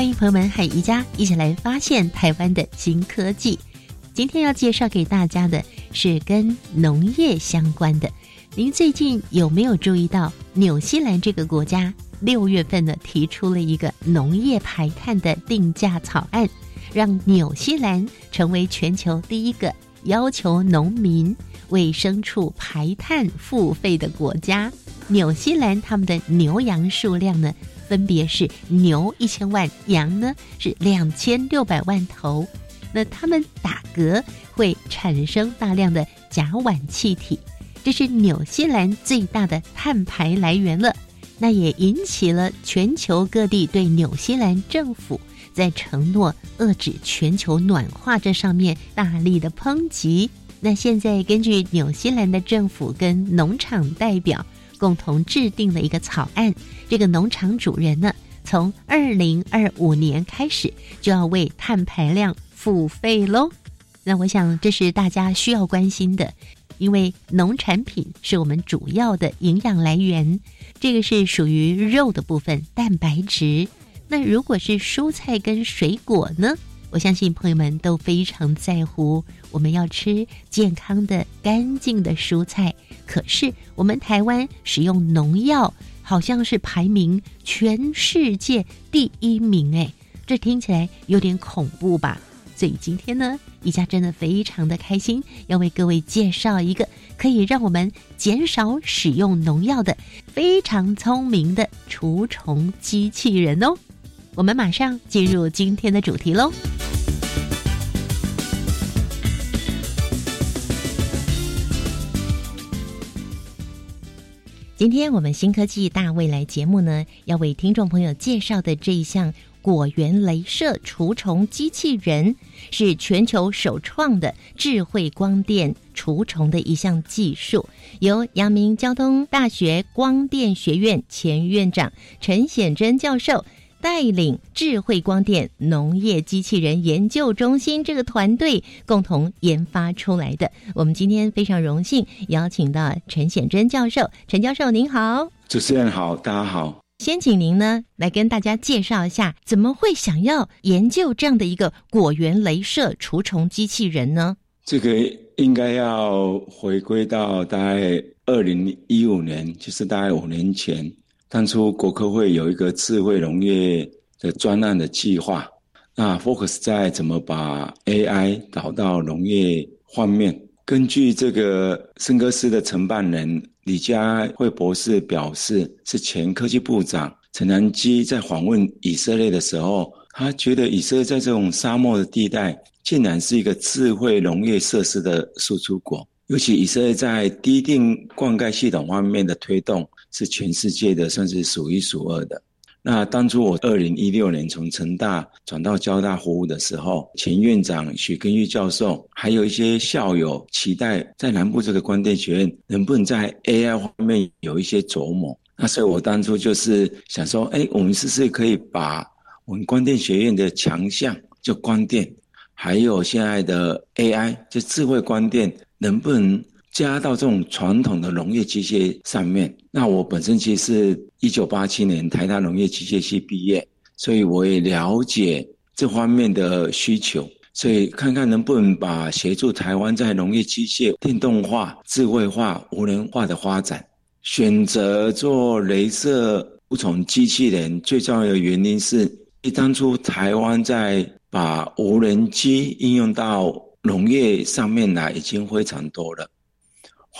欢迎朋友们和宜家一起来发现台湾的新科技。今天要介绍给大家的是跟农业相关的。您最近有没有注意到，纽西兰这个国家六月份呢提出了一个农业排碳的定价草案，让纽西兰成为全球第一个要求农民为牲畜排碳付费的国家。纽西兰他们的牛羊数量呢？分别是牛一千万，羊呢是两千六百万头。那它们打嗝会产生大量的甲烷气体，这是纽西兰最大的碳排来源了。那也引起了全球各地对纽西兰政府在承诺遏制全球暖化这上面大力的抨击。那现在根据纽西兰的政府跟农场代表。共同制定了一个草案，这个农场主人呢，从二零二五年开始就要为碳排量付费喽。那我想这是大家需要关心的，因为农产品是我们主要的营养来源，这个是属于肉的部分，蛋白质。那如果是蔬菜跟水果呢？我相信朋友们都非常在乎，我们要吃健康的、干净的蔬菜。可是我们台湾使用农药，好像是排名全世界第一名，哎，这听起来有点恐怖吧？所以今天呢，一家真的非常的开心，要为各位介绍一个可以让我们减少使用农药的非常聪明的除虫机器人哦。我们马上进入今天的主题喽。今天我们新科技大未来节目呢，要为听众朋友介绍的这一项果园镭射除虫机器人，是全球首创的智慧光电除虫的一项技术，由阳明交通大学光电学院前院长陈显真教授。带领智慧光电农业机器人研究中心这个团队共同研发出来的。我们今天非常荣幸邀请到陈显真教授。陈教授您好，主持人好，大家好。先请您呢来跟大家介绍一下，怎么会想要研究这样的一个果园镭射除虫机器人呢？这个应该要回归到大概二零一五年，就是大概五年前。当初国科会有一个智慧农业的专案的计划，那 focus 在怎么把 AI 导到农业方面。根据这个森格斯的承办人李佳慧博士表示，是前科技部长陈南基在访问以色列的时候，他觉得以色列在这种沙漠的地带，竟然是一个智慧农业设施的输出国，尤其以色列在低定灌溉系统方面的推动。是全世界的算是数一数二的。那当初我二零一六年从成大转到交大服务的时候，前院长许根玉教授，还有一些校友期待在南部这个光电学院能不能在 AI 方面有一些琢磨。那所以我当初就是想说，哎，我们是不是可以把我们光电学院的强项，就光电，还有现在的 AI，就智慧光电，能不能？加到这种传统的农业机械上面，那我本身其实是一九八七年台大农业机械系毕业，所以我也了解这方面的需求，所以看看能不能把协助台湾在农业机械电动化、智慧化、无人化的发展，选择做镭射不虫机器人，最重要的原因是，一当初台湾在把无人机应用到农业上面来，已经非常多了。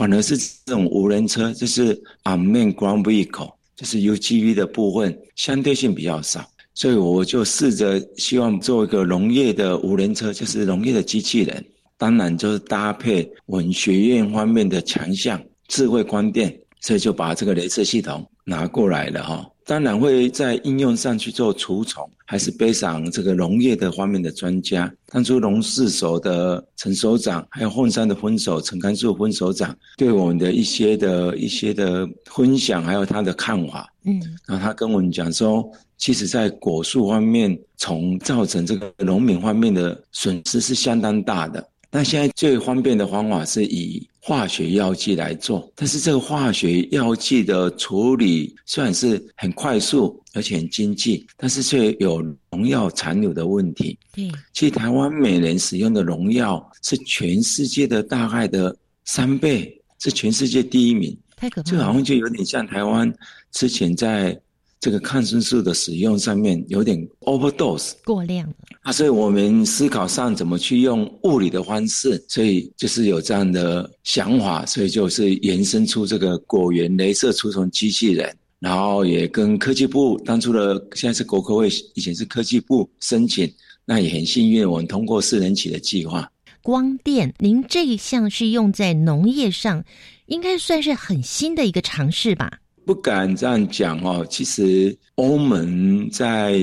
反而是这种无人车，就是 unmanned ground vehicle，就是 UGV 的部分，相对性比较少，所以我就试着希望做一个农业的无人车，就是农业的机器人。当然就是搭配我们学院方面的强项智慧光电，所以就把这个镭射系统拿过来了哈。当然会在应用上去做除虫，还是背上这个农业的方面的专家。当初农事所的陈所长，还有凤山的分手陈甘树分所长，对我们的一些的一些的分享，还有他的看法。嗯，然后他跟我们讲说，其实在果树方面，虫造成这个农民方面的损失是相当大的。那现在最方便的方法是以化学药剂来做，但是这个化学药剂的处理虽然是很快速而且很经济，但是却有农药残留的问题。对，其实台湾每年使用的农药是全世界的大概的三倍，是全世界第一名。太可怕！这好像就有点像台湾之前在。这个抗生素的使用上面有点 overdose 过量啊，所以我们思考上怎么去用物理的方式，所以就是有这样的想法，所以就是延伸出这个果园镭射除虫机器人，然后也跟科技部当初的现在是国科会，以前是科技部申请，那也很幸运，我们通过四人起的计划。光电，您这一项是用在农业上，应该算是很新的一个尝试吧？不敢这样讲哦。其实欧盟在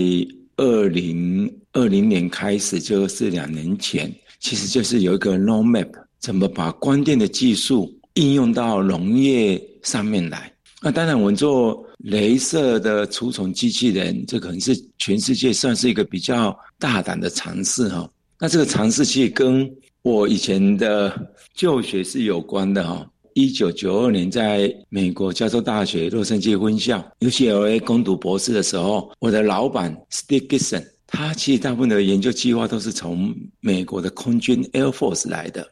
二零二零年开始，就是两年前，其实就是有一个 r o m a p 怎么把光电的技术应用到农业上面来。那当然，我们做镭射的除虫机器人，这可能是全世界算是一个比较大胆的尝试哈。那这个尝试其实跟我以前的就学是有关的哈。一九九二年，在美国加州大学洛杉矶分校 UCLA 攻读博士的时候，我的老板 Steve Gibson，他其实大部分的研究计划都是从美国的空军 Air Force 来的。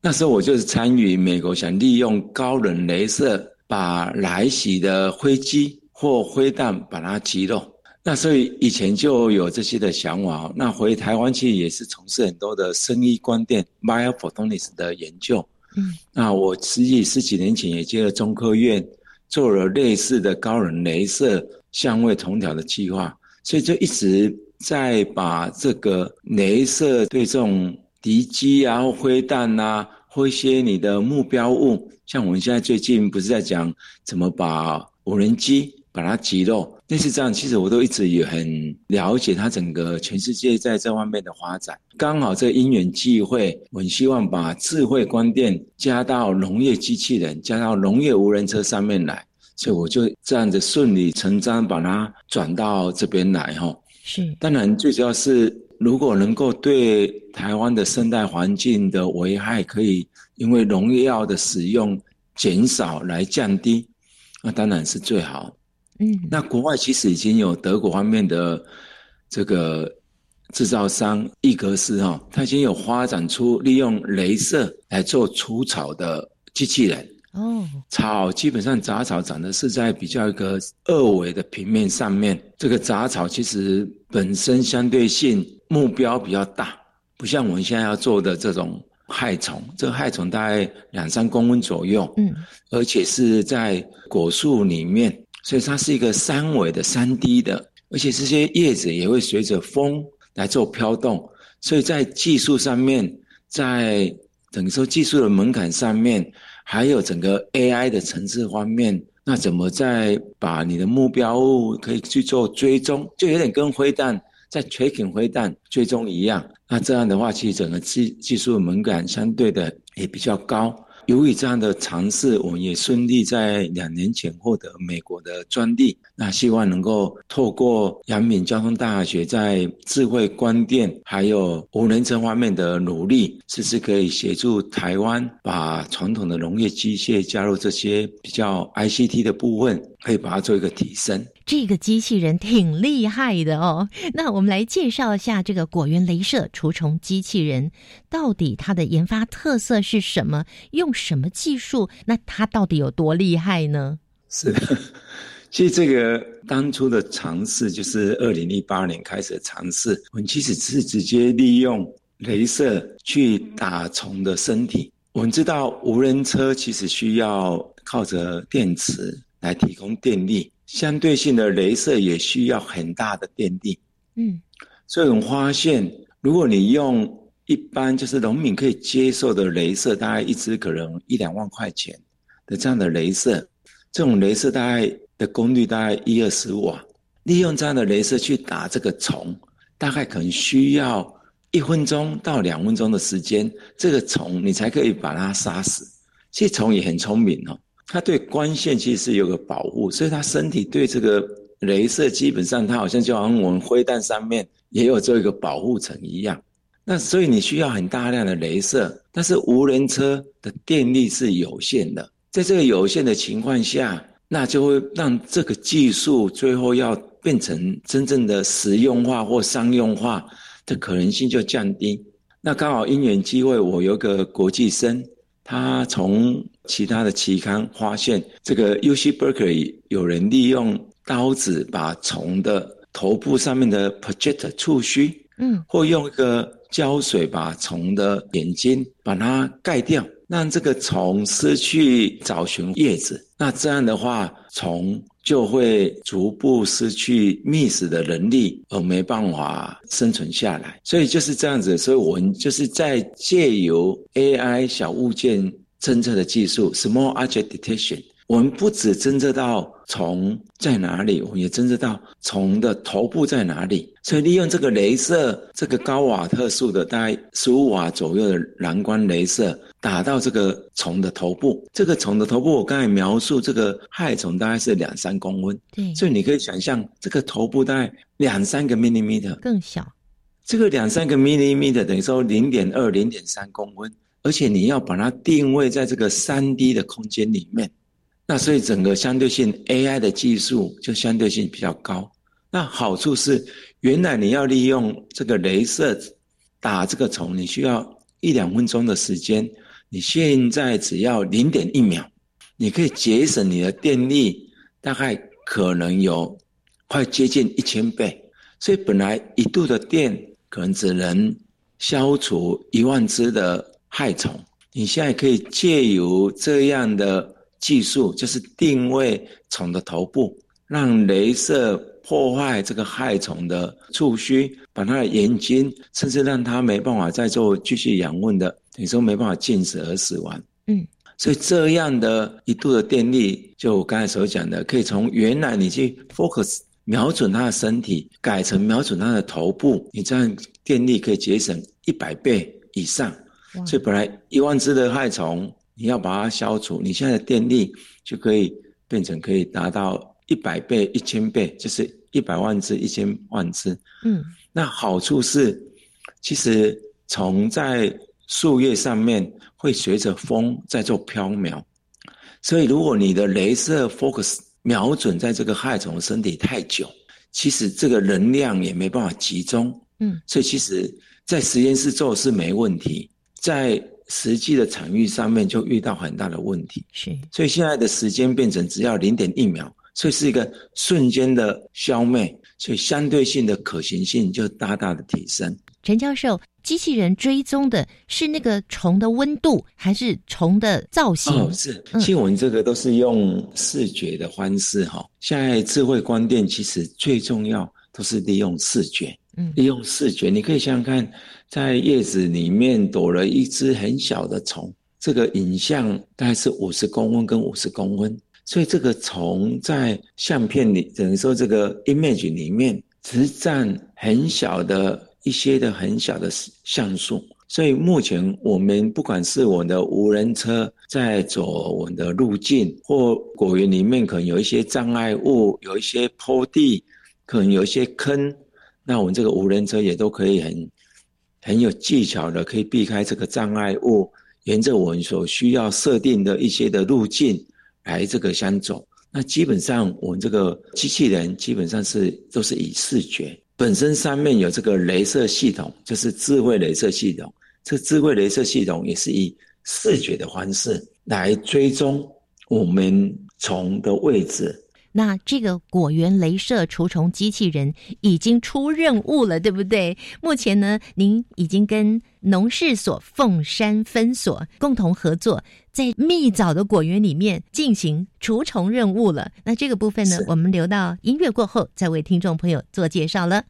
那时候我就是参与美国想利用高能镭射把来袭的飞机或飞弹把它击落。那所以以前就有这些的想法。那回台湾其实也是从事很多的生意光电 （Biophotonics） 的研究。嗯，那我实际十几年前也接了中科院，做了类似的高能镭射相位同调的计划，所以就一直在把这个镭射对这种敌机啊、或灰弹啊，或一些你的目标物，像我们现在最近不是在讲怎么把无人机。把它击落，类似这样，其实我都一直也很了解它整个全世界在这方面的发展。刚好这因缘际会，我很希望把智慧光电加到农业机器人、加到农业无人车上面来，所以我就这样子顺理成章把它转到这边来哈。是，当然最主要是如果能够对台湾的生态环境的危害可以因为农药的使用减少来降低，那当然是最好。嗯，那国外其实已经有德国方面的这个制造商易格斯哈，它已经有发展出利用镭射来做除草的机器人。哦，草基本上杂草长的是在比较一个二维的平面上面，这个杂草其实本身相对性目标比较大，不像我们现在要做的这种害虫，这个害虫大概两三公分左右，嗯，而且是在果树里面。所以它是一个三维的、三 D 的，而且这些叶子也会随着风来做飘动。所以在技术上面，在等于说技术的门槛上面，还有整个 AI 的层次方面，那怎么在把你的目标物可以去做追踪，就有点跟灰弹在 tracking 灰弹追踪一样。那这样的话，其实整个技技术的门槛相对的也比较高。由于这样的尝试，我们也顺利在两年前获得美国的专利。那希望能够透过阳明交通大学在智慧光电还有无人车方面的努力，是不是可以协助台湾把传统的农业机械加入这些比较 ICT 的部分，可以把它做一个提升。这个机器人挺厉害的哦。那我们来介绍一下这个果园镭射除虫机器人，到底它的研发特色是什么？用什么技术？那它到底有多厉害呢？是的，其实这个当初的尝试就是二零一八年开始的尝试。我们其实是直接利用镭射去打虫的身体。我们知道无人车其实需要靠着电池来提供电力。相对性的镭射也需要很大的电力，嗯，所以我们发现，如果你用一般就是农民可以接受的镭射，大概一支可能一两万块钱的这样的镭射，这种镭射大概的功率大概一二十瓦，利用这样的镭射去打这个虫，大概可能需要一分钟到两分钟的时间，这个虫你才可以把它杀死。其实虫也很聪明哦，它对光线其实是有个保护，所以它身体对这个镭射基本上它好像就好像我们灰弹上面也有做一个保护层一样。那所以你需要很大量的镭射，但是无人车的电力是有限的，在这个有限的情况下，那就会让这个技术最后要变成真正的实用化或商用化的可能性就降低。那刚好因缘机会，我有个国际生，他从其他的期刊发现，这个 U C Berkeley 有人利用刀子把虫的头部上面的 project 触须，嗯，或用一个。胶水把虫的眼睛把它盖掉，让这个虫失去找寻叶子。那这样的话，虫就会逐步失去觅食的能力，而没办法生存下来。所以就是这样子。所以我们就是在借由 AI 小物件侦测的技术 （Small Object Detection）。我们不只侦测到虫在哪里，我们也侦测到虫的头部在哪里。所以利用这个镭射，这个高瓦特数的大概十五瓦左右的蓝光镭射，打到这个虫的头部。这个虫的头部，我刚才描述这个害虫大概是两三公分。对，所以你可以想象，这个头部大概两三个 millimeter，更小。这个两三个 millimeter 等于说零点二、零点三公分，而且你要把它定位在这个三 D 的空间里面。那所以整个相对性 AI 的技术就相对性比较高。那好处是，原来你要利用这个镭射打这个虫，你需要一两分钟的时间，你现在只要零点一秒，你可以节省你的电力，大概可能有快接近一千倍。所以本来一度的电可能只能消除一万只的害虫，你现在可以借由这样的。技术就是定位虫的头部，让镭射破坏这个害虫的触须，把它的眼睛，甚至让它没办法再做继续养分的，等于说没办法进食而死亡。嗯，所以这样的一度的电力，就我刚才所讲的，可以从原来你去 focus 瞄准它的身体，改成瞄准它的头部，你这样电力可以节省一百倍以上。所以本来一万只的害虫。你要把它消除，你现在的电力就可以变成可以达到一百倍、一千倍，就是一百万只、一千万只。嗯，那好处是，其实虫在树叶上面会随着风在做飘渺，所以如果你的镭射 focus 瞄准在这个害虫身体太久，其实这个能量也没办法集中。嗯，所以其实在实验室做是没问题，在实际的场域上面就遇到很大的问题，是，所以现在的时间变成只要零点一秒，所以是一个瞬间的消灭，所以相对性的可行性就大大的提升。陈教授，机器人追踪的是那个虫的温度，还是虫的造型？哦，是，其实我们这个都是用视觉的方式哈。现在智慧光电其实最重要都是利用视觉，嗯，利用视觉，你可以想想看。在叶子里面躲了一只很小的虫，这个影像大概是五十公分跟五十公分，所以这个虫在相片里，等于说这个 image 里面只占很小的一些的很小的像素。所以目前我们不管是我的无人车在走我的路径，或果园里面可能有一些障碍物，有一些坡地，可能有一些坑，那我们这个无人车也都可以很。很有技巧的，可以避开这个障碍物，沿着我们所需要设定的一些的路径来这个相走。那基本上我们这个机器人基本上是都是以视觉本身上面有这个镭射系统，就是智慧镭射系统。这智慧镭射系统也是以视觉的方式来追踪我们虫的位置。那这个果园镭射除虫机器人已经出任务了，对不对？目前呢，您已经跟农事所凤山分所共同合作，在蜜枣的果园里面进行除虫任务了。那这个部分呢，我们留到音乐过后再为听众朋友做介绍了。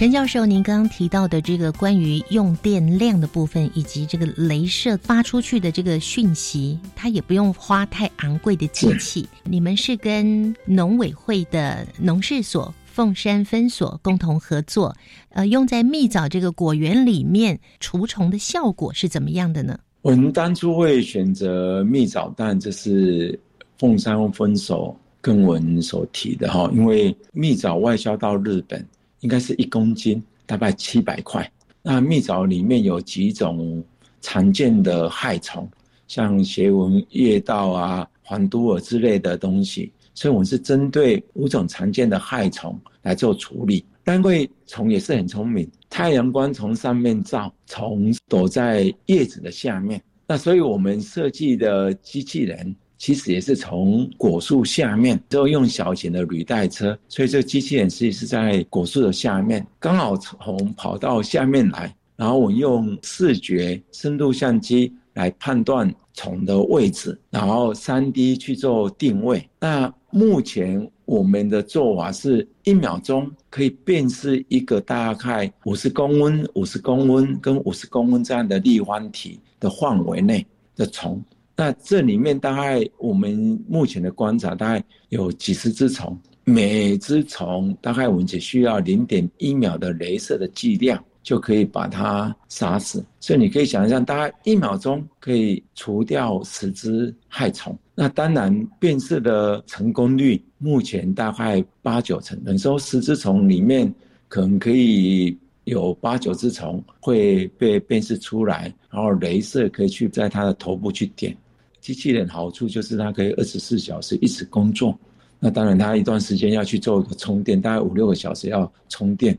陈教授，您刚刚提到的这个关于用电量的部分，以及这个镭射发出去的这个讯息，它也不用花太昂贵的机器。你们是跟农委会的农事所凤山分所共同合作，呃，用在蜜枣这个果园里面除虫的效果是怎么样的呢？我们当初会选择蜜枣但，这是凤山分所跟我们所提的哈，因为蜜枣外销到日本。应该是一公斤大概七百块。那蜜枣里面有几种常见的害虫，像斜纹叶道啊、黄都尔之类的东西，所以我们是针对五种常见的害虫来做处理。但贵虫也是很聪明，太阳光从上面照，虫躲在叶子的下面。那所以我们设计的机器人。其实也是从果树下面，都用小型的履带车，所以这个机器人其实是在果树的下面，刚好从跑到下面来，然后我用视觉深度相机来判断虫的位置，然后三 D 去做定位。那目前我们的做法是一秒钟可以辨识一个大概五十公分、五十公分跟五十公分这样的立方体的范围内的虫。那这里面大概我们目前的观察，大概有几十只虫，每只虫大概我们只需要零点一秒的镭射的剂量，就可以把它杀死。所以你可以想象，大概一秒钟可以除掉十只害虫。那当然辨识的成功率目前大概八九成，等于说十只虫里面可能可以有八九只虫会被辨识出来，然后镭射可以去在它的头部去点。机器人好处就是它可以二十四小时一直工作，那当然它一段时间要去做一个充电，大概五六个小时要充电，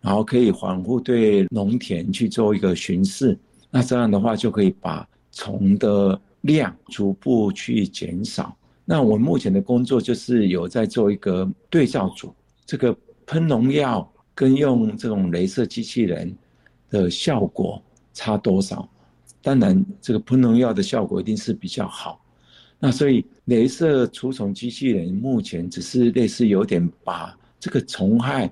然后可以反复对农田去做一个巡视，那这样的话就可以把虫的量逐步去减少。那我目前的工作就是有在做一个对照组，这个喷农药跟用这种镭射机器人的效果差多少？当然，这个喷农药的效果一定是比较好。那所以，镭射除虫机器人目前只是类似有点把这个虫害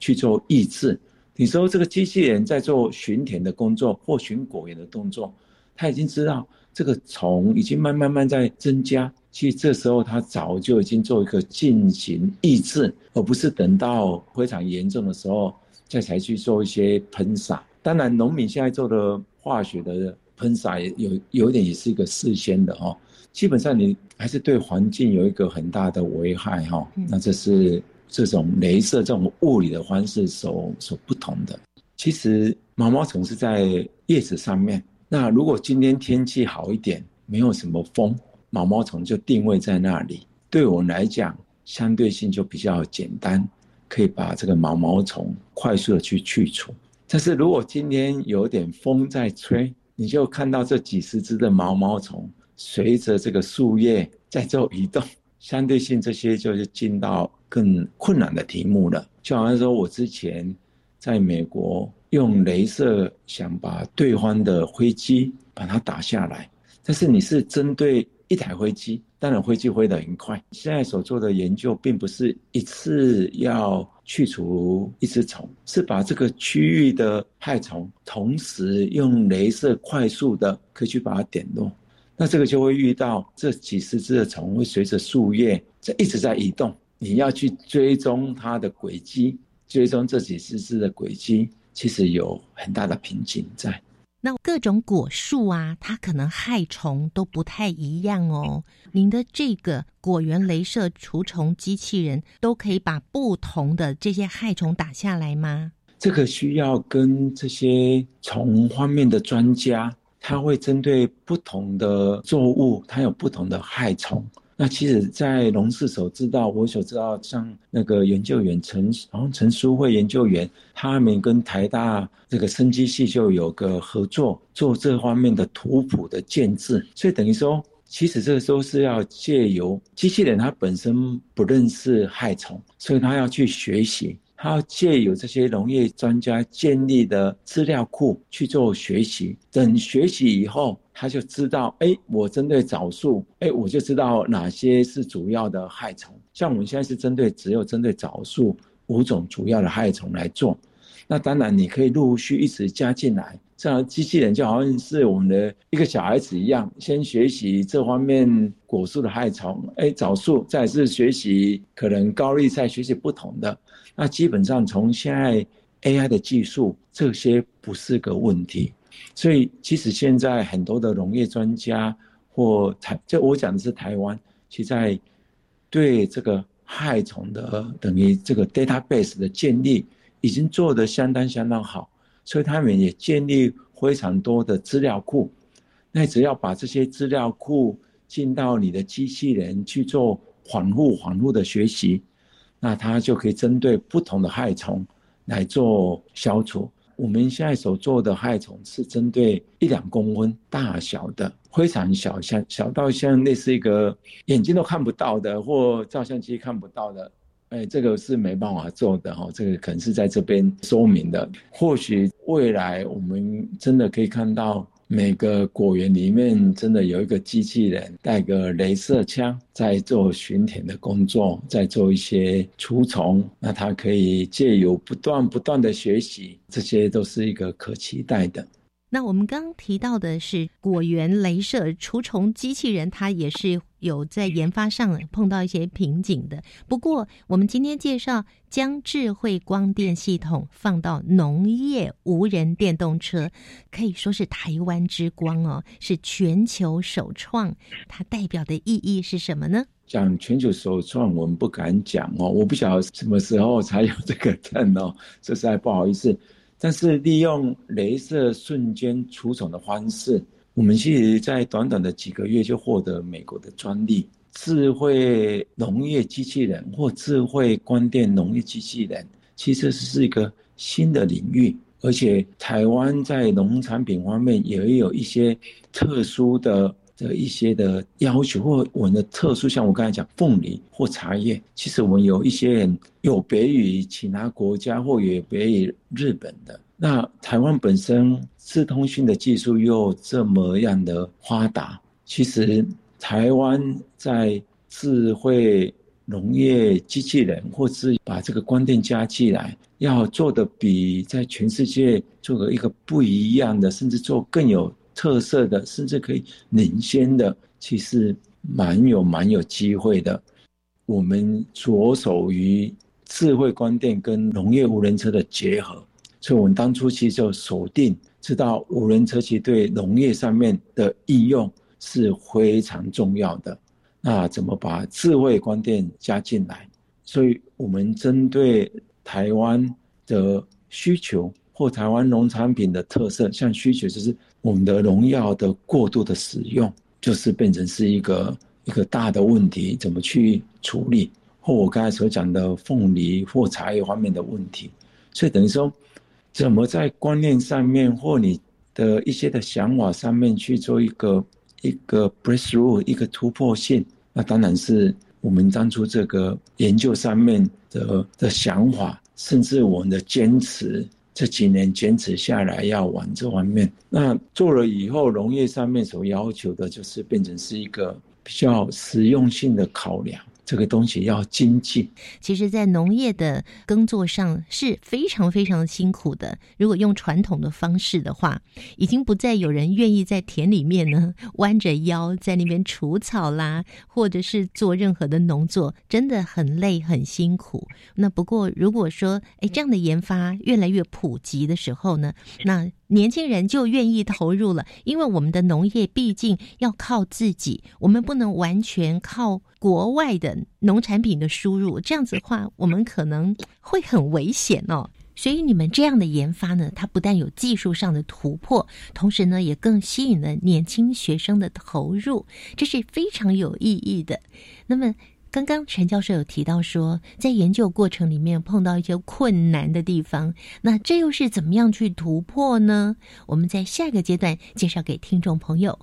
去做抑制。你说这个机器人在做巡田的工作或巡果园的动作，他已经知道这个虫已经慢慢慢在增加，其实这时候他早就已经做一个进行抑制，而不是等到非常严重的时候再才去做一些喷洒。当然，农民现在做的化学的。喷洒也有有点也是一个事先的哦，基本上你还是对环境有一个很大的危害哈。那这是这种镭射这种物理的方式所所不同的。其实毛毛虫是在叶子上面。那如果今天天气好一点，没有什么风，毛毛虫就定位在那里。对我来讲，相对性就比较简单，可以把这个毛毛虫快速的去去除。但是如果今天有点风在吹，你就看到这几十只的毛毛虫随着这个树叶在做移动，相对性这些就是进到更困难的题目了。就好像说我之前在美国用镭射想把对方的飞机把它打下来，但是你是针对一台飞机，当然飞机飞得很快。现在所做的研究并不是一次要。去除一只虫，是把这个区域的害虫，同时用镭射快速的可以去把它点落，那这个就会遇到这几十只的虫会随着树叶在一直在移动，你要去追踪它的轨迹，追踪这几十只的轨迹，其实有很大的瓶颈在。那各种果树啊，它可能害虫都不太一样哦。您的这个果园镭射除虫机器人都可以把不同的这些害虫打下来吗？这个需要跟这些虫方面的专家，他会针对不同的作物，它有不同的害虫。那其实，在农事所知道，我所知道，像那个研究员陈，然后陈淑慧研究员，他们跟台大这个生机系就有个合作，做这方面的图谱的建制。所以等于说，其实这个都是要借由机器人，它本身不认识害虫，所以他要去学习。他要借由这些农业专家建立的资料库去做学习，等学习以后，他就知道，哎，我针对枣树，哎，我就知道哪些是主要的害虫。像我们现在是针对只有针对枣树五种主要的害虫来做，那当然你可以陆续一直加进来。这样机器人就好像是我们的一个小孩子一样，先学习这方面果树的害虫，哎，枣树，再是学习可能高丽菜，学习不同的。那基本上从现在 AI 的技术，这些不是个问题。所以，其实现在很多的农业专家或台，就我讲的是台湾，其在对这个害虫的等于这个 database 的建立，已经做得相当相当好。所以他们也建立非常多的资料库，那只要把这些资料库进到你的机器人去做反复反复的学习，那它就可以针对不同的害虫来做消除。我们现在所做的害虫是针对一两公分大小的，非常小，像小到像类似一个眼睛都看不到的，或照相机看不到的。哎，这个是没办法做的哈，这个可能是在这边说明的。或许未来我们真的可以看到每个果园里面真的有一个机器人带个镭射枪在做巡田的工作，在做一些除虫，那它可以借由不断不断的学习，这些都是一个可期待的。那我们刚刚提到的是果园镭射除虫机器人，它也是有在研发上碰到一些瓶颈的。不过，我们今天介绍将智慧光电系统放到农业无人电动车，可以说是台湾之光哦，是全球首创。它代表的意义是什么呢？讲全球首创，我们不敢讲哦，我不晓得什么时候才有这个 证哦，这实在不好意思。但是利用镭射瞬间除虫的方式，我们其实在短短的几个月就获得美国的专利。智慧农业机器人或智慧光电农业机器人，其实是一个新的领域，而且台湾在农产品方面也有一些特殊的。的一些的要求，或我们的特殊，像我刚才讲凤梨或茶叶，其实我们有一些人有别于其他国家，或有别于日本的。那台湾本身智通讯的技术又这么样的发达，其实台湾在智慧农业机器人，或是把这个光电加进来，要做的比在全世界做个一个不一样的，甚至做更有。特色的，甚至可以领先的，其实蛮有蛮有机会的。我们着手于智慧光电跟农业无人车的结合，所以我们当初其实就锁定，知道无人车其实对农业上面的应用是非常重要的。那怎么把智慧光电加进来？所以我们针对台湾的需求或台湾农产品的特色，像需求就是。我们的农药的过度的使用，就是变成是一个一个大的问题，怎么去处理？或我刚才所讲的凤梨或茶叶方面的问题，所以等于说，怎么在观念上面或你的一些的想法上面去做一个一个 breakthrough，一个突破性？那当然是我们当初这个研究上面的的想法，甚至我们的坚持。这几年坚持下来要往这方面，那做了以后，农业上面所要求的就是变成是一个比较实用性的考量。这个东西要精进。其实，在农业的耕作上是非常非常辛苦的。如果用传统的方式的话，已经不再有人愿意在田里面呢 弯着腰在那边除草啦，或者是做任何的农作，真的很累很辛苦。那不过，如果说哎这样的研发越来越普及的时候呢，那。年轻人就愿意投入了，因为我们的农业毕竟要靠自己，我们不能完全靠国外的农产品的输入，这样子的话，我们可能会很危险哦。所以你们这样的研发呢，它不但有技术上的突破，同时呢，也更吸引了年轻学生的投入，这是非常有意义的。那么。刚刚陈教授有提到说，在研究过程里面碰到一些困难的地方，那这又是怎么样去突破呢？我们在下个阶段介绍给听众朋友。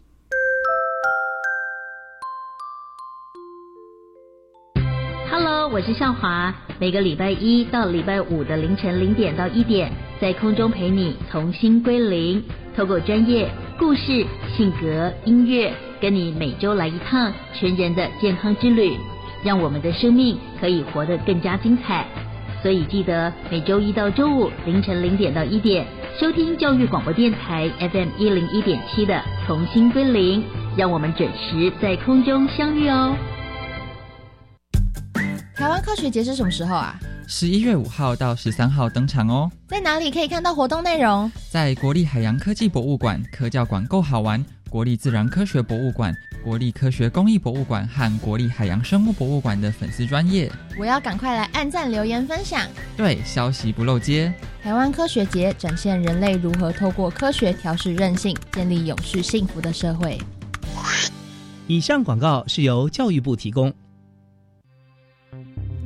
Hello，我是向华，每个礼拜一到礼拜五的凌晨零点到一点，在空中陪你重新归零，透过专业故事、性格、音乐，跟你每周来一趟全人的健康之旅。让我们的生命可以活得更加精彩。所以记得每周一到周五凌晨零点到一点收听教育广播电台 FM 一零一点七的《重新归零》，让我们准时在空中相遇哦。台湾科学节是什么时候啊？十一月五号到十三号登场哦。在哪里可以看到活动内容？在国立海洋科技博物馆、科教馆够好玩、国立自然科学博物馆、国立科学公益博物馆和国立海洋生物博物馆的粉丝专业。我要赶快来按赞、留言、分享。对，消息不漏接。台湾科学节展现人类如何透过科学调试韧性，建立永续幸福的社会。以上广告是由教育部提供。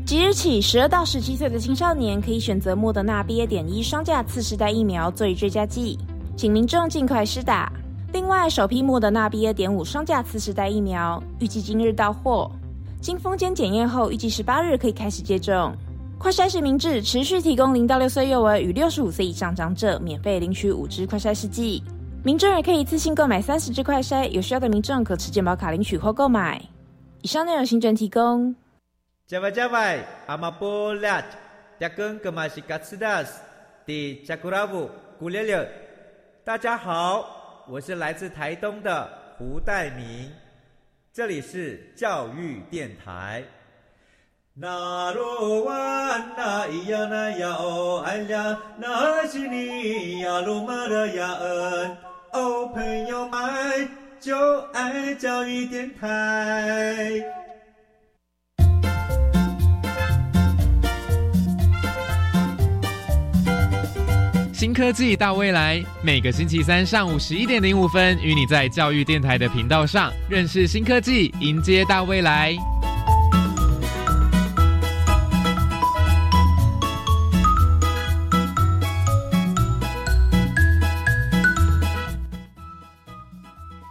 即日起，十二到十七岁的青少年可以选择莫德纳 BA. 点一双价次世代疫苗作为追加剂，请民众尽快施打。另外，首批莫德纳 B 二点五双价次世代疫苗预计今日到货，经封间检验后，预计十八日可以开始接种。快筛实名制持续提供零到六岁幼儿与六十五岁以上长者免费领取五支快筛试剂，民众也可以一次性购买三十支快筛，有需要的民众可持健保卡领取或购买。以上内容行政提供。加外加外，阿玛波拉，扎根格玛西卡斯达斯，迪加古拉布古列列。大家好，我是来自台东的胡代明，这里是教育电台。那罗哇那咿呀那呀哦哎呀，那是你呀鲁玛的呀恩哦，朋友们就爱教育电台。新科技大未来，每个星期三上午十一点零五分，与你在教育电台的频道上认识新科技，迎接大未来。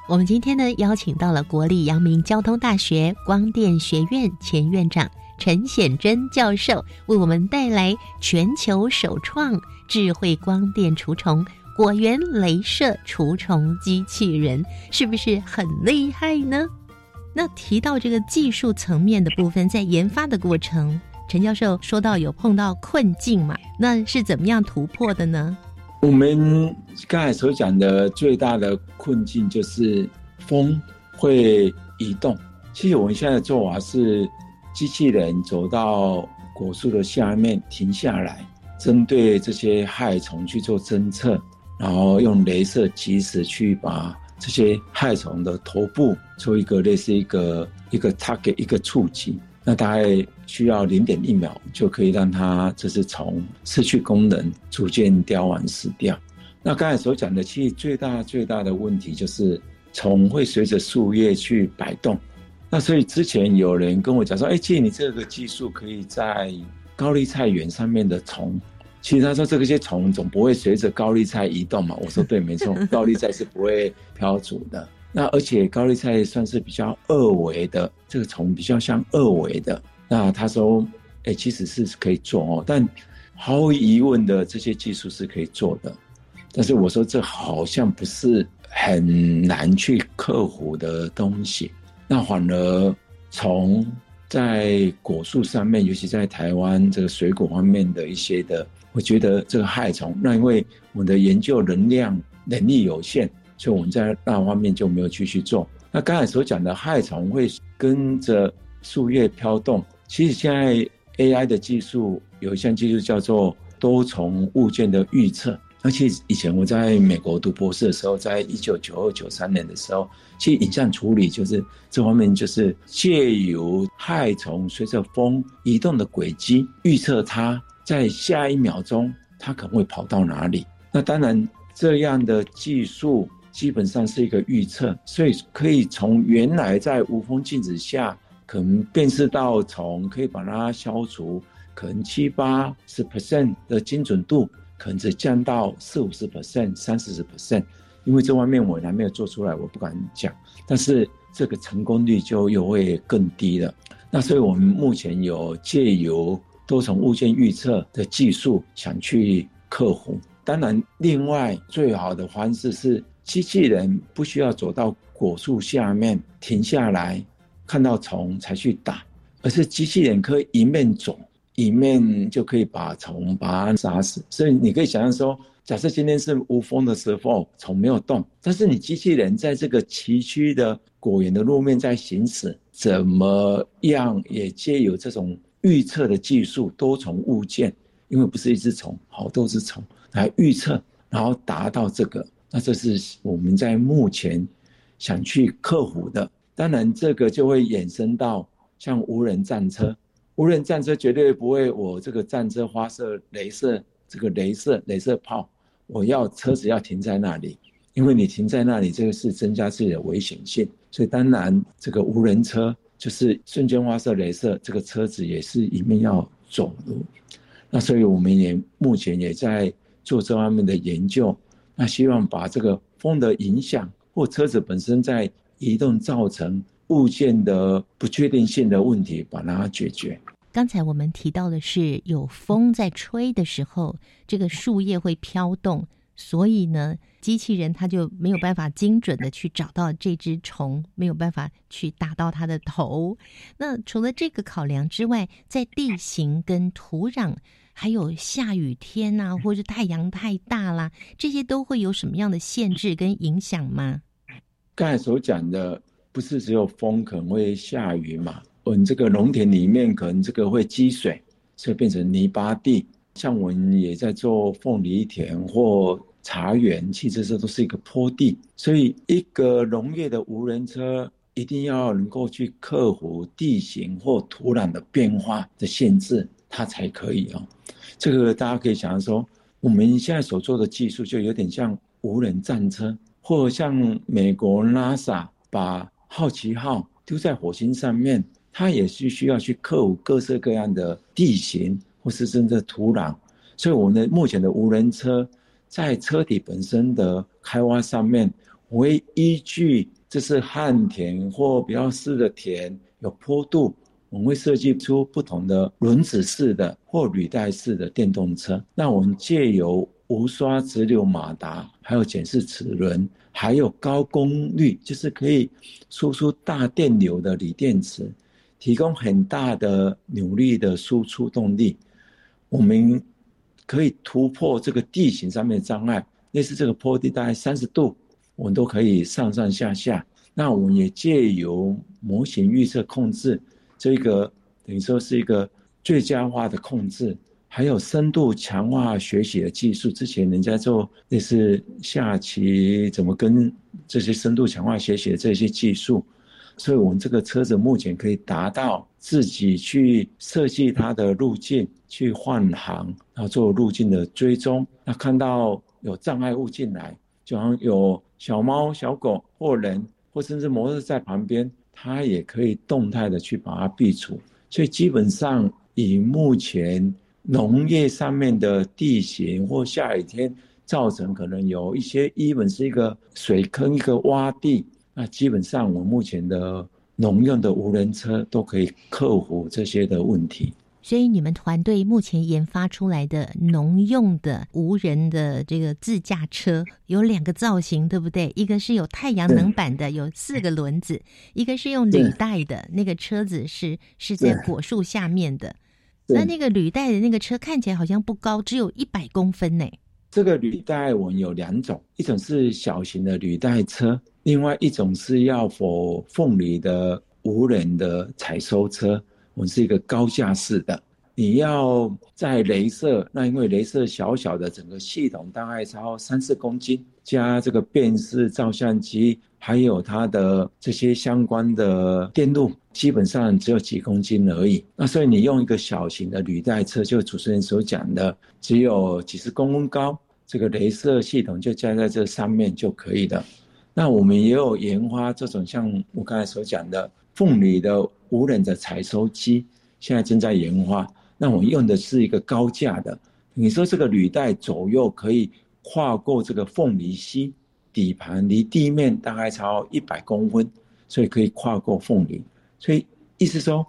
我们今天呢，邀请到了国立阳明交通大学光电学院前院长陈显真教授，为我们带来全球首创智慧光电除虫果园镭射除虫机器人，是不是很厉害呢？那提到这个技术层面的部分，在研发的过程，陈教授说到有碰到困境嘛？那是怎么样突破的呢？我们刚才所讲的最大的困境就是风会移动。其实我们现在做法是，机器人走到果树的下面停下来，针对这些害虫去做侦测，然后用镭射及时去把这些害虫的头部做一个类似一个一个 target 一个触及。那大概需要零点一秒就可以让它这是虫失去功能逐渐凋亡死掉。那刚才所讲的，其实最大最大的问题就是虫会随着树叶去摆动。那所以之前有人跟我讲说：“哎，借你这个技术可以在高丽菜园上面的虫。”其实他说这个些虫总不会随着高丽菜移动嘛。我说对，没错，高丽菜是不会飘走的。那而且高丽菜算是比较二维的，这个虫比较像二维的。那他说，哎，其实是可以做哦，但毫无疑问的，这些技术是可以做的。但是我说这好像不是很难去克服的东西。那反而从在果树上面，尤其在台湾这个水果方面的一些的，我觉得这个害虫，那因为我的研究能量能力有限。所以我们在那方面就没有继续做。那刚才所讲的害虫会跟着树叶飘动，其实现在 AI 的技术有一项技术叫做多重物件的预测。而且以前我在美国读博士的时候，在一九九二九三年的时候，其实影像处理就是这方面，就是借由害虫随着风移动的轨迹，预测它在下一秒钟它可能会跑到哪里。那当然这样的技术。基本上是一个预测，所以可以从原来在无风镜子下可能辨识到虫，可以把它消除，可能七八十 percent 的精准度，可能只降到四五十 percent、三四十 percent。因为这方面我还没有做出来，我不敢讲。但是这个成功率就又会更低了。那所以我们目前有借由多重物件预测的技术想去克服。当然，另外最好的方式是。机器人不需要走到果树下面停下来，看到虫才去打，而是机器人可以一面走一面就可以把虫把它杀死。所以你可以想象说，假设今天是无风的时候，虫没有动，但是你机器人在这个崎岖的果园的路面在行驶，怎么样也借有这种预测的技术，多重物件，因为不是一只虫，好多只虫来预测，然后达到这个。那这是我们在目前想去克服的。当然，这个就会衍生到像无人战车。无人战车绝对不会，我这个战车发射镭射，这个镭射镭射炮，我要车子要停在那里，因为你停在那里，这个是增加自己的危险性。所以当然，这个无人车就是瞬间发射镭射，这个车子也是一面要走路。那所以我们也目前也在做这方面的研究。那希望把这个风的影响或车子本身在移动造成物件的不确定性的问题，把它解决。刚才我们提到的是有风在吹的时候，这个树叶会飘动，所以呢，机器人它就没有办法精准的去找到这只虫，没有办法去打到它的头。那除了这个考量之外，在地形跟土壤。还有下雨天呐，或者太阳太大啦，这些都会有什么样的限制跟影响吗？刚才所讲的不是只有风可能会下雨嘛？我们这个农田里面可能这个会积水，所以变成泥巴地。像我们也在做凤梨田或茶园，其实这都是一个坡地。所以一个农业的无人车一定要能够去克服地形或土壤的变化的限制。它才可以哦，这个大家可以想象说，我们现在所做的技术就有点像无人战车，或像美国 NASA 把好奇号丢在火星上面，它也是需要去克服各式各样的地形或是甚至土壤。所以我们的目前的无人车在车体本身的开挖上面，会依据这是旱田或比较湿的田，有坡度。我们会设计出不同的轮子式的或履带式的电动车。那我们借由无刷直流马达，还有检视齿轮，还有高功率，就是可以输出大电流的锂电池，提供很大的扭力的输出动力。我们可以突破这个地形上面的障碍，类似这个坡地大概三十度，我们都可以上上下下。那我们也借由模型预测控制。这个等于说是一个最佳化的控制，还有深度强化学习的技术。之前人家做类似下棋，怎么跟这些深度强化学习的这些技术，所以我们这个车子目前可以达到自己去设计它的路径，去换行，然后做路径的追踪。那看到有障碍物进来，就好像有小猫、小狗或人，或甚至摩托在旁边。它也可以动态的去把它避除，所以基本上以目前农业上面的地形或下雨天造成可能有一些，一本是一个水坑一个洼地，那基本上我目前的农用的无人车都可以克服这些的问题。所以你们团队目前研发出来的农用的无人的这个自驾车有两个造型，对不对？一个是有太阳能板的，有四个轮子；一个是用履带的，那个车子是是在果树下面的。那那个履带的那个车看起来好像不高，只有一百公分呢。这个履带我们有两种，一种是小型的履带车，另外一种是要否凤梨的无人的采收车。我们是一个高架式的，你要在镭射，那因为镭射小小的，整个系统大概超三四公斤，加这个变式照相机，还有它的这些相关的电路，基本上只有几公斤而已。那所以你用一个小型的履带车，就主持人所讲的，只有几十公分高，这个镭射系统就加在这上面就可以了。那我们也有研发这种像我刚才所讲的凤梨的。无人的采收机现在正在研发，那我用的是一个高架的。你说这个履带左右可以跨过这个凤梨溪，底盘离地面大概超一百公分，所以可以跨过凤梨。所以意思说，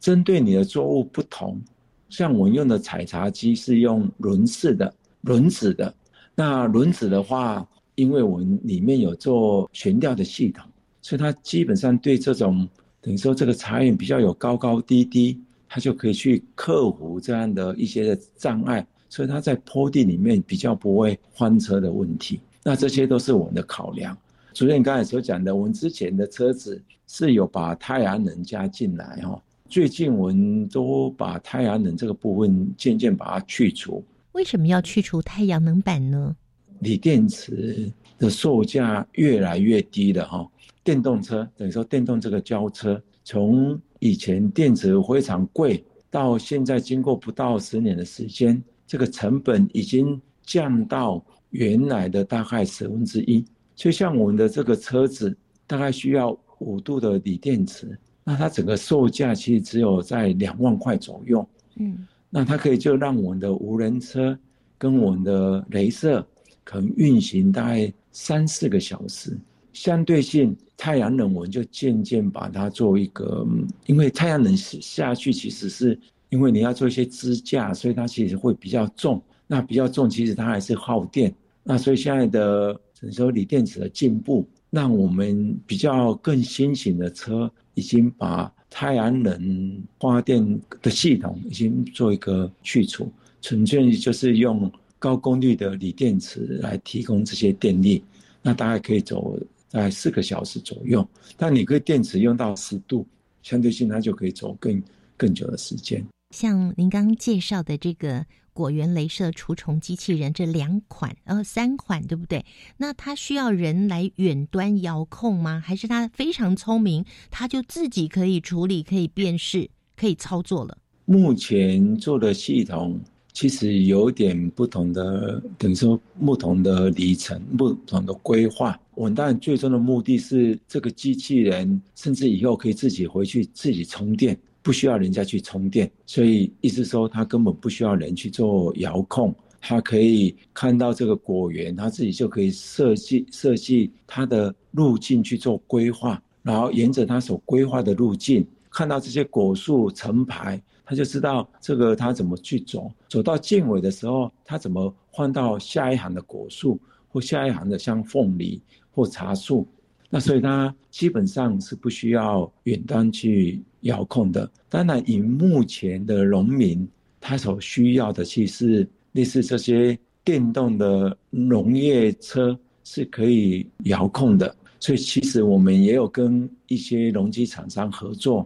针对你的作物不同，像我用的采茶机是用轮式的轮子的，那轮子的话，因为我们里面有做悬吊的系统，所以它基本上对这种。等于说这个茶园比较有高高低低，它就可以去克服这样的一些的障碍，所以它在坡地里面比较不会翻车的问题。那这些都是我们的考量。主任刚才所讲的，我们之前的车子是有把太阳能加进来哈，最近我们都把太阳能这个部分渐渐把它去除。为什么要去除太阳能板呢？锂电池的售价越来越低了哈，电动车等于说电动这个交车，从以前电池非常贵，到现在经过不到十年的时间，这个成本已经降到原来的大概十分之一。就像我们的这个车子，大概需要五度的锂电池，那它整个售价其实只有在两万块左右。嗯，那它可以就让我们的无人车跟我们的镭射可能运行大概三四个小时。相对性，太阳能我们就渐渐把它做一个，因为太阳能下去其实是因为你要做一些支架，所以它其实会比较重。那比较重，其实它还是耗电。那所以现在的。等于说锂电池的进步，让我们比较更新型的车已经把太阳能发电的系统已经做一个去除，纯粹就是用高功率的锂电池来提供这些电力。那大概可以走在四个小时左右，但你可以电池用到十度，相对性它就可以走更更久的时间。像您刚刚介绍的这个。果园镭射除虫机器人这两款，呃，三款对不对？那它需要人来远端遥控吗？还是它非常聪明，它就自己可以处理、可以辨识、可以操作了？目前做的系统其实有点不同的，等于说不同的里程、不同的规划。我们当最终的目的是这个机器人，甚至以后可以自己回去自己充电。不需要人家去充电，所以意思说他根本不需要人去做遥控，他可以看到这个果园，他自己就可以设计设计它的路径去做规划，然后沿着它所规划的路径，看到这些果树成排，他就知道这个他怎么去走，走到近尾的时候，他怎么换到下一行的果树或下一行的像凤梨或茶树。那所以它基本上是不需要远端去遥控的。当然，以目前的农民，他所需要的其实类似这些电动的农业车是可以遥控的。所以其实我们也有跟一些农机厂商合作，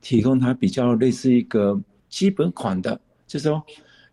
提供它比较类似一个基本款的，就是说。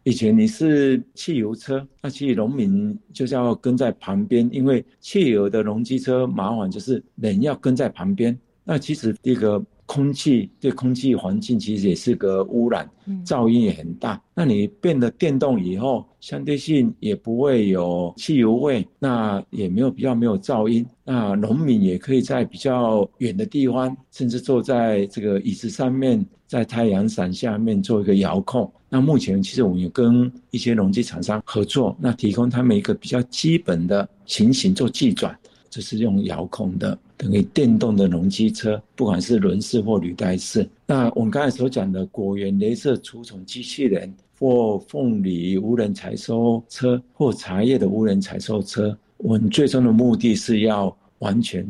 以前你是汽油车，那其实农民就是要跟在旁边，因为汽油的农机车麻烦就是人要跟在旁边。那其实这个。空气对空气环境其实也是个污染，噪音也很大。那你变得电动以后，相对性也不会有汽油味，那也没有比较没有噪音。那农民也可以在比较远的地方，甚至坐在这个椅子上面，在太阳伞下面做一个遥控。那目前其实我们有跟一些农机厂商合作，那提供他们一个比较基本的情形做计转。这是用遥控的，等于电动的农机车，不管是轮式或履带式。那我们刚才所讲的果园镭射除虫机器人，或凤梨无人采收车，或茶叶的无人采收车，我们最终的目的是要完全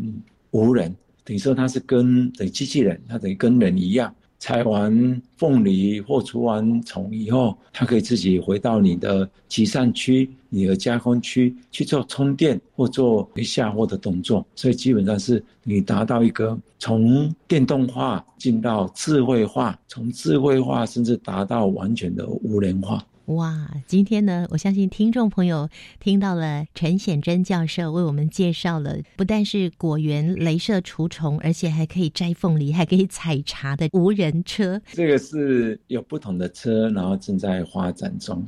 无人，等于说它是跟等于机器人，它等于跟人一样。采完凤梨或除完虫以后，它可以自己回到你的集散区、你的加工区去做充电或做下货的动作。所以基本上是你达到一个从电动化进到智慧化，从智慧化甚至达到完全的无人化。哇，今天呢，我相信听众朋友听到了陈显真教授为我们介绍了，不但是果园镭射除虫，而且还可以摘凤梨，还可以采茶的无人车。这个是有不同的车，然后正在发展中。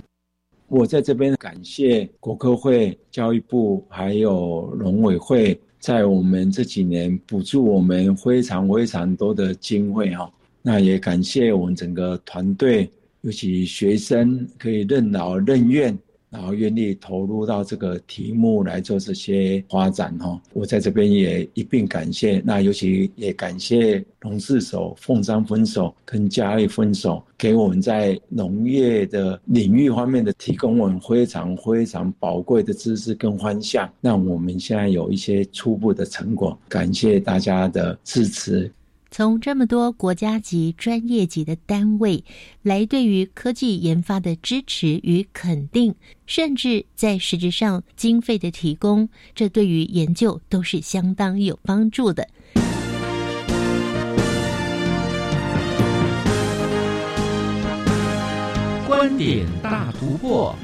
我在这边感谢国科会、教育部还有农委会，在我们这几年补助我们非常非常多的经费哈。那也感谢我们整个团队。尤其学生可以任劳任怨，然后愿意投入到这个题目来做这些发展哈。我在这边也一并感谢。那尤其也感谢龙四手、凤山分手跟嘉义分手，给我们在农业的领域方面的提供我们非常非常宝贵的知识跟方向，让我们现在有一些初步的成果。感谢大家的支持。从这么多国家级、专业级的单位来对于科技研发的支持与肯定，甚至在实质上经费的提供，这对于研究都是相当有帮助的。观点大突破。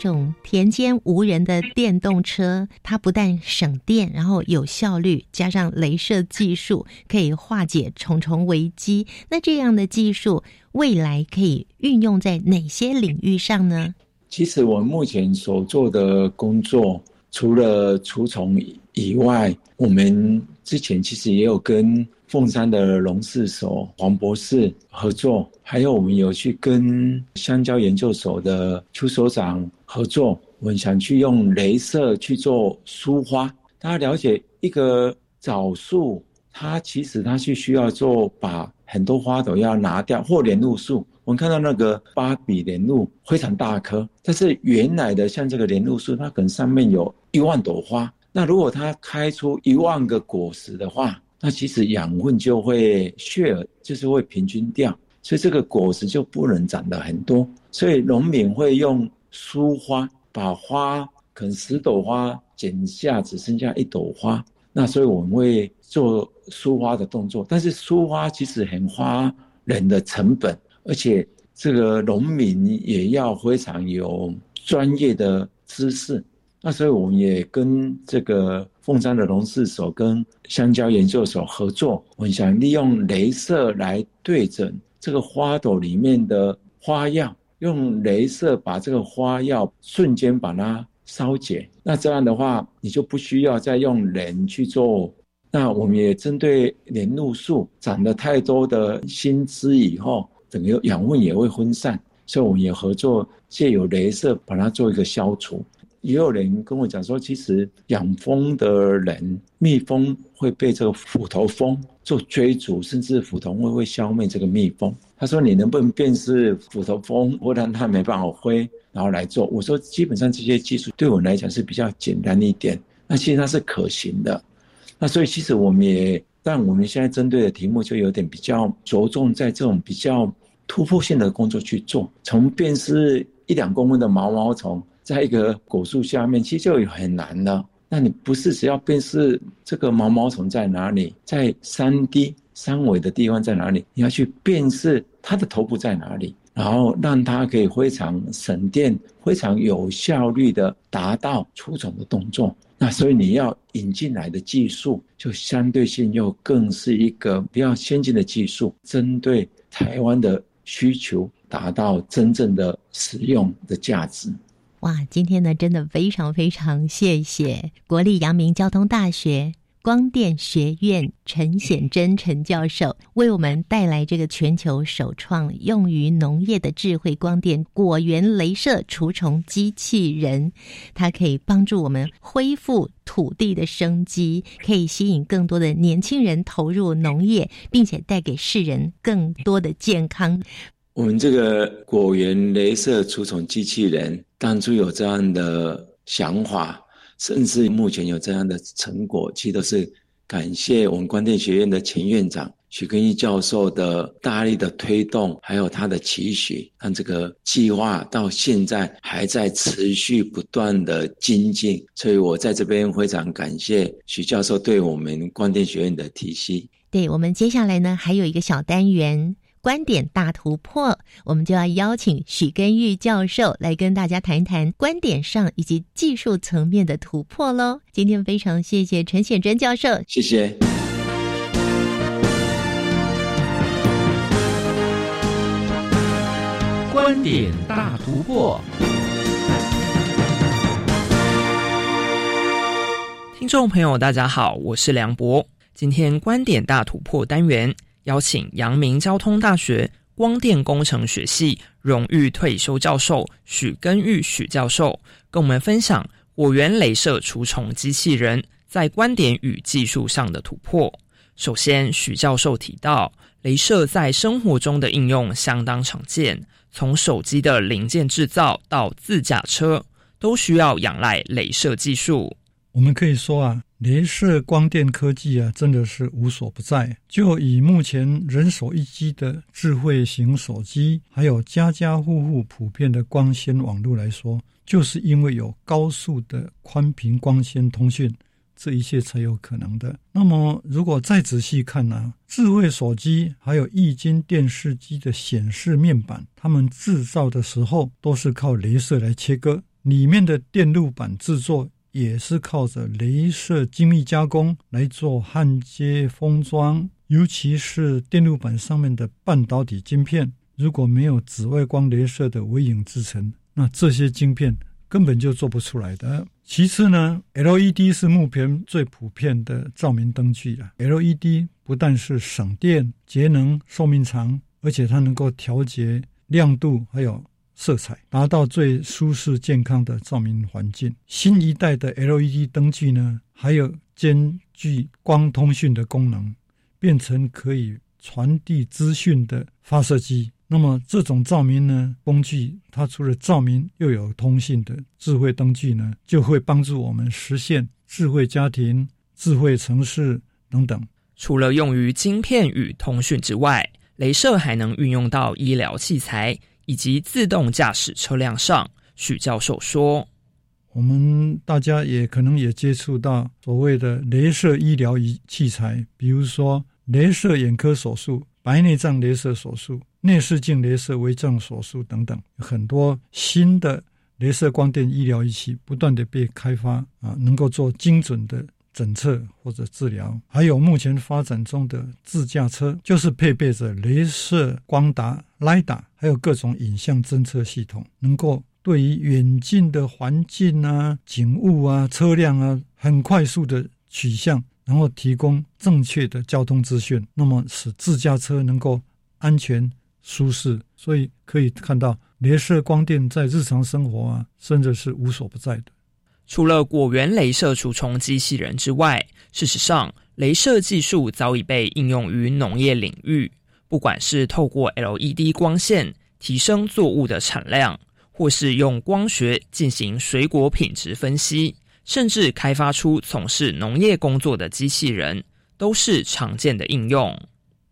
这种田间无人的电动车，它不但省电，然后有效率，加上镭射技术，可以化解重重危机。那这样的技术未来可以运用在哪些领域上呢？其实我们目前所做的工作，除了除虫以外，我们之前其实也有跟。凤山的龙氏所黄博士合作，还有我们有去跟香蕉研究所的邱所长合作，我们想去用镭射去做疏花。大家了解一个枣树，它其实它是需要做把很多花朵要拿掉，或莲露树。我们看到那个芭比莲露非常大棵，但是原来的像这个莲露树，它可能上面有一万朵花，那如果它开出一万个果实的话。那其实养分就会血，就是会平均掉，所以这个果实就不能长得很多。所以农民会用疏花，把花可能十朵花剪下，只剩下一朵花。那所以我们会做疏花的动作，但是疏花其实很花人的成本，而且这个农民也要非常有专业的知识。那所以我们也跟这个凤山的龙氏所跟香蕉研究所合作，我们想利用镭射来对准这个花朵里面的花药，用镭射把这个花药瞬间把它烧解。那这样的话，你就不需要再用人去做。那我们也针对莲露树长得太多的新枝以后，整个养分也会分散，所以我们也合作借由镭射把它做一个消除。也有人跟我讲说，其实养蜂的人，蜜蜂会被这个斧头蜂做追逐，甚至斧头蜂会消灭这个蜜蜂。他说：“你能不能辨识斧头蜂，或让它没办法飞，然后来做？”我说：“基本上这些技术对我来讲是比较简单一点，那其实它是可行的。那所以其实我们也，但我们现在针对的题目就有点比较着重在这种比较突破性的工作去做，从辨识一两公分的毛毛虫。”在一个果树下面，其实就很难了。那你不是只要辨识这个毛毛虫在哪里，在三 D 三维的地方在哪里？你要去辨识它的头部在哪里，然后让它可以非常省电、非常有效率的达到除虫的动作。那所以你要引进来的技术，就相对性又更是一个比较先进的技术，针对台湾的需求，达到真正的使用的价值。哇，今天呢，真的非常非常谢谢国立阳明交通大学光电学院陈显真陈教授为我们带来这个全球首创用于农业的智慧光电果园镭射除虫机器人，它可以帮助我们恢复土地的生机，可以吸引更多的年轻人投入农业，并且带给世人更多的健康。我们这个果园镭射除虫机器人当初有这样的想法，甚至目前有这样的成果，其实都是感谢我们光电学院的前院长许根义教授的大力的推动，还有他的期许，让这个计划到现在还在持续不断的精进。所以我在这边非常感谢许教授对我们光电学院的提携。对我们接下来呢，还有一个小单元。观点大突破，我们就要邀请许根玉教授来跟大家谈一谈观点上以及技术层面的突破喽。今天非常谢谢陈显真教授，谢谢。观点大突破，听众朋友，大家好，我是梁博。今天观点大突破单元。邀请阳明交通大学光电工程学系荣誉退休教授许根玉许教授，跟我们分享果园镭射除虫机器人在观点与技术上的突破。首先，许教授提到，镭射在生活中的应用相当常见，从手机的零件制造到自驾车，都需要仰赖镭射技术。我们可以说啊，镭射光电科技啊，真的是无所不在。就以目前人手一机的智慧型手机，还有家家户户普遍的光纤网络来说，就是因为有高速的宽频光纤通讯，这一切才有可能的。那么，如果再仔细看呢，智慧手机还有液晶电视机的显示面板，它们制造的时候都是靠镭射来切割，里面的电路板制作。也是靠着镭射精密加工来做焊接封装，尤其是电路板上面的半导体晶片，如果没有紫外光镭射的微影制成，那这些晶片根本就做不出来的。其次呢，LED 是目前最普遍的照明灯具了。LED 不但是省电、节能、寿命长，而且它能够调节亮度，还有。色彩达到最舒适健康的照明环境。新一代的 LED 灯具呢，还有兼具光通讯的功能，变成可以传递资讯的发射机。那么这种照明呢工具，它除了照明又有通信的智慧灯具呢，就会帮助我们实现智慧家庭、智慧城市等等。除了用于晶片与通讯之外，镭射还能运用到医疗器材。以及自动驾驶车辆上，许教授说：“我们大家也可能也接触到所谓的镭射医疗仪器材，比如说镭射眼科手术、白内障镭射手术、内视镜镭射微创手术等等，很多新的镭射光电医疗仪器不断的被开发啊，能够做精准的。”检测或者治疗，还有目前发展中的自驾车，就是配备着镭射光达、雷达，还有各种影像侦测系统，能够对于远近的环境啊、景物啊、车辆啊，很快速的取向，然后提供正确的交通资讯，那么使自驾车能够安全舒适。所以可以看到，镭射光电在日常生活啊，甚至是无所不在的。除了果园镭射除虫机器人之外，事实上，镭射技术早已被应用于农业领域。不管是透过 LED 光线提升作物的产量，或是用光学进行水果品质分析，甚至开发出从事农业工作的机器人，都是常见的应用。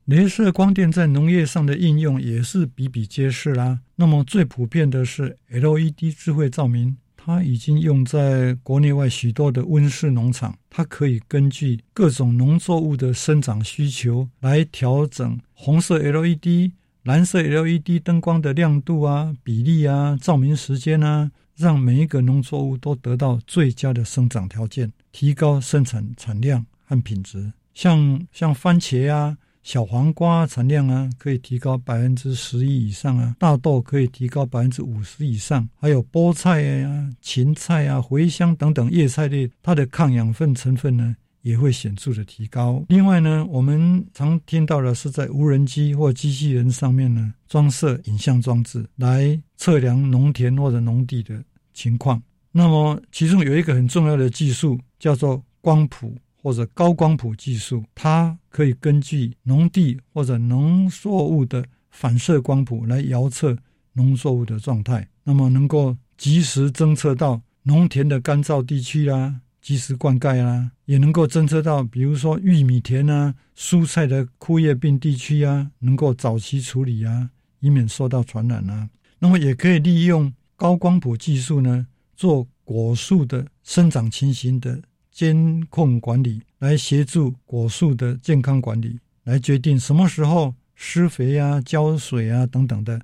镭射光电在农业上的应用也是比比皆是啦。那么最普遍的是 LED 智慧照明。它已经用在国内外许多的温室农场，它可以根据各种农作物的生长需求来调整红色 LED、蓝色 LED 灯光的亮度啊、比例啊、照明时间啊，让每一个农作物都得到最佳的生长条件，提高生产产量和品质。像像番茄啊。小黄瓜产量啊，可以提高百分之十一以上啊；大豆可以提高百分之五十以上，还有菠菜呀、芹菜啊、茴香等等叶菜类，它的抗养分成分呢也会显著的提高。另外呢，我们常听到的是在无人机或机器人上面呢装设影像装置，来测量农田或者农地的情况。那么其中有一个很重要的技术叫做光谱。或者高光谱技术，它可以根据农地或者农作物的反射光谱来遥测农作物的状态，那么能够及时侦测到农田的干燥地区啦，及时灌溉啦，也能够侦测到，比如说玉米田啊、蔬菜的枯叶病地区啊，能够早期处理啊，以免受到传染啊。那么也可以利用高光谱技术呢，做果树的生长情形的。监控管理来协助果树的健康管理，来决定什么时候施肥啊、浇水啊等等的。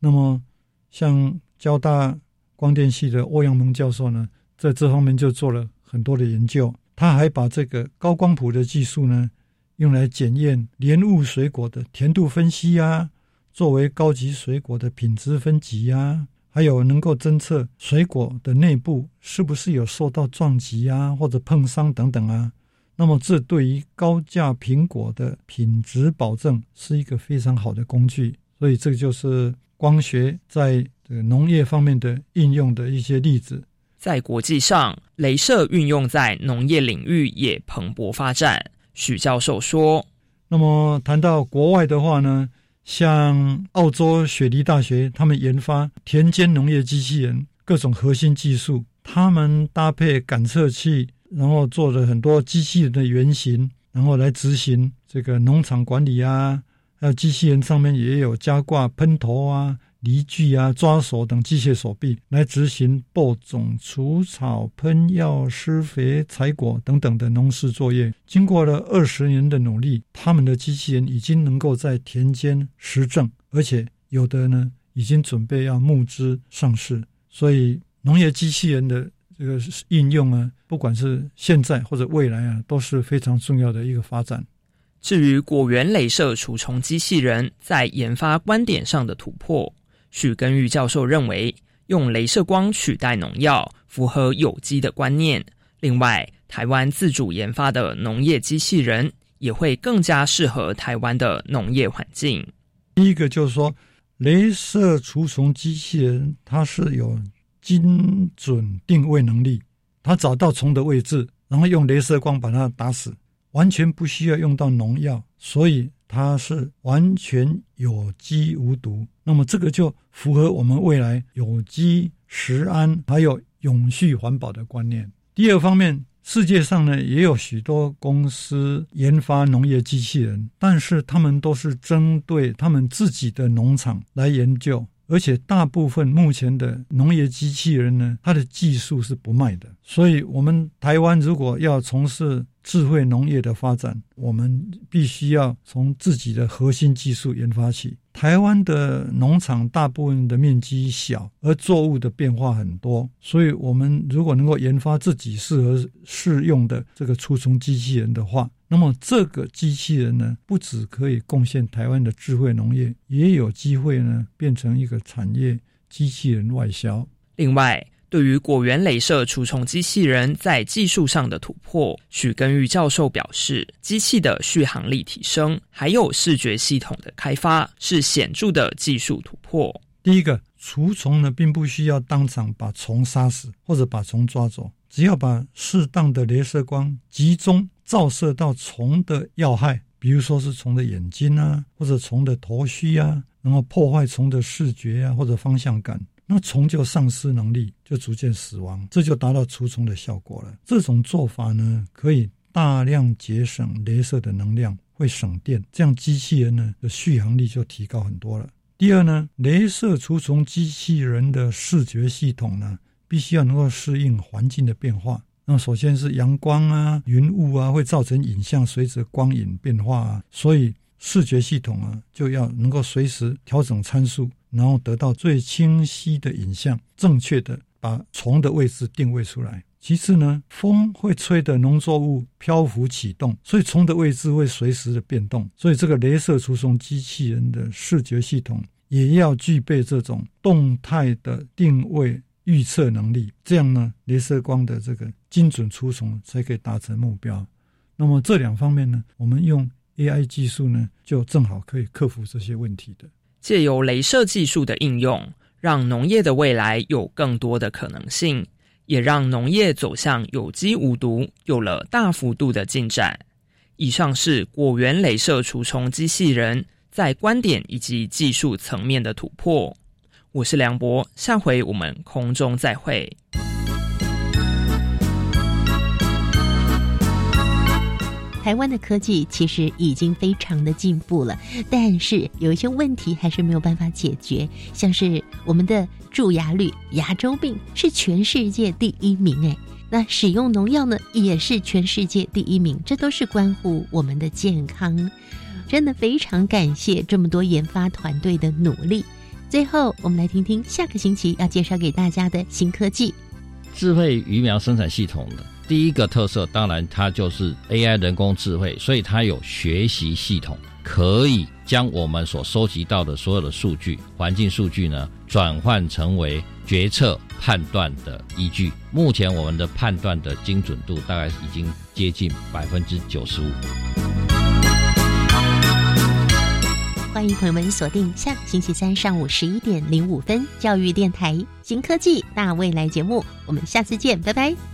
那么，像交大光电系的欧阳蒙教授呢，在这方面就做了很多的研究。他还把这个高光谱的技术呢，用来检验莲雾水果的甜度分析啊，作为高级水果的品质分级啊。还有能够侦测水果的内部是不是有受到撞击啊，或者碰伤等等啊。那么这对于高价苹果的品质保证是一个非常好的工具。所以这个就是光学在这个农业方面的应用的一些例子。在国际上，镭射运用在农业领域也蓬勃发展。许教授说：“那么谈到国外的话呢？”像澳洲雪梨大学，他们研发田间农业机器人各种核心技术，他们搭配感测器、然后做了很多机器人的原型，然后来执行这个农场管理啊。还有机器人上面也有加挂喷头啊。犁具啊、抓手等机械手臂来执行播种、除草、喷药、施肥、采果等等的农事作业。经过了二十年的努力，他们的机器人已经能够在田间施政，而且有的呢已经准备要募资上市。所以，农业机器人的这个应用啊，不管是现在或者未来啊，都是非常重要的一个发展。至于果园镭射除虫机器人在研发观点上的突破。许根玉教授认为，用镭射光取代农药符合有机的观念。另外，台湾自主研发的农业机器人也会更加适合台湾的农业环境。第一个就是说，镭射除虫机器人它是有精准定位能力，它找到虫的位置，然后用镭射光把它打死，完全不需要用到农药，所以。它是完全有机无毒，那么这个就符合我们未来有机、食安还有永续环保的观念。第二方面，世界上呢也有许多公司研发农业机器人，但是他们都是针对他们自己的农场来研究。而且大部分目前的农业机器人呢，它的技术是不卖的。所以，我们台湾如果要从事智慧农业的发展，我们必须要从自己的核心技术研发起。台湾的农场大部分的面积小，而作物的变化很多，所以我们如果能够研发自己适合适用的这个除虫机器人的话。那么这个机器人呢，不只可以贡献台湾的智慧农业，也有机会呢变成一个产业机器人外销。另外，对于果园镭射除虫机器人在技术上的突破，许根玉教授表示，机器的续航力提升，还有视觉系统的开发，是显著的技术突破。第一个，除虫呢，并不需要当场把虫杀死或者把虫抓走，只要把适当的镭射光集中。照射到虫的要害，比如说是虫的眼睛啊，或者虫的头须啊，然后破坏虫的视觉啊或者方向感，那虫就丧失能力，就逐渐死亡，这就达到除虫的效果了。这种做法呢，可以大量节省镭射的能量，会省电，这样机器人呢的续航力就提高很多了。第二呢，镭射除虫机器人的视觉系统呢，必须要能够适应环境的变化。那首先是阳光啊、云雾啊，会造成影像随着光影变化啊，所以视觉系统啊就要能够随时调整参数，然后得到最清晰的影像，正确的把虫的位置定位出来。其次呢，风会吹的农作物漂浮启动，所以虫的位置会随时的变动，所以这个镭射除虫机器人的视觉系统也要具备这种动态的定位。预测能力，这样呢，镭射光的这个精准除虫才可以达成目标。那么这两方面呢，我们用 AI 技术呢，就正好可以克服这些问题的。借由镭射技术的应用，让农业的未来有更多的可能性，也让农业走向有机无毒有了大幅度的进展。以上是果园镭射除虫机器人在观点以及技术层面的突破。我是梁博，下回我们空中再会。台湾的科技其实已经非常的进步了，但是有一些问题还是没有办法解决，像是我们的蛀牙率，牙周病是全世界第一名诶，那使用农药呢也是全世界第一名，这都是关乎我们的健康，真的非常感谢这么多研发团队的努力。最后，我们来听听下个星期要介绍给大家的新科技——智慧鱼苗生产系统的第一个特色，当然它就是 AI 人工智慧，所以它有学习系统，可以将我们所收集到的所有的数据、环境数据呢，转换成为决策判断的依据。目前我们的判断的精准度大概已经接近百分之九十五。欢迎朋友们锁定下星期三上午十一点零五分，教育电台新科技大未来节目，我们下次见，拜拜。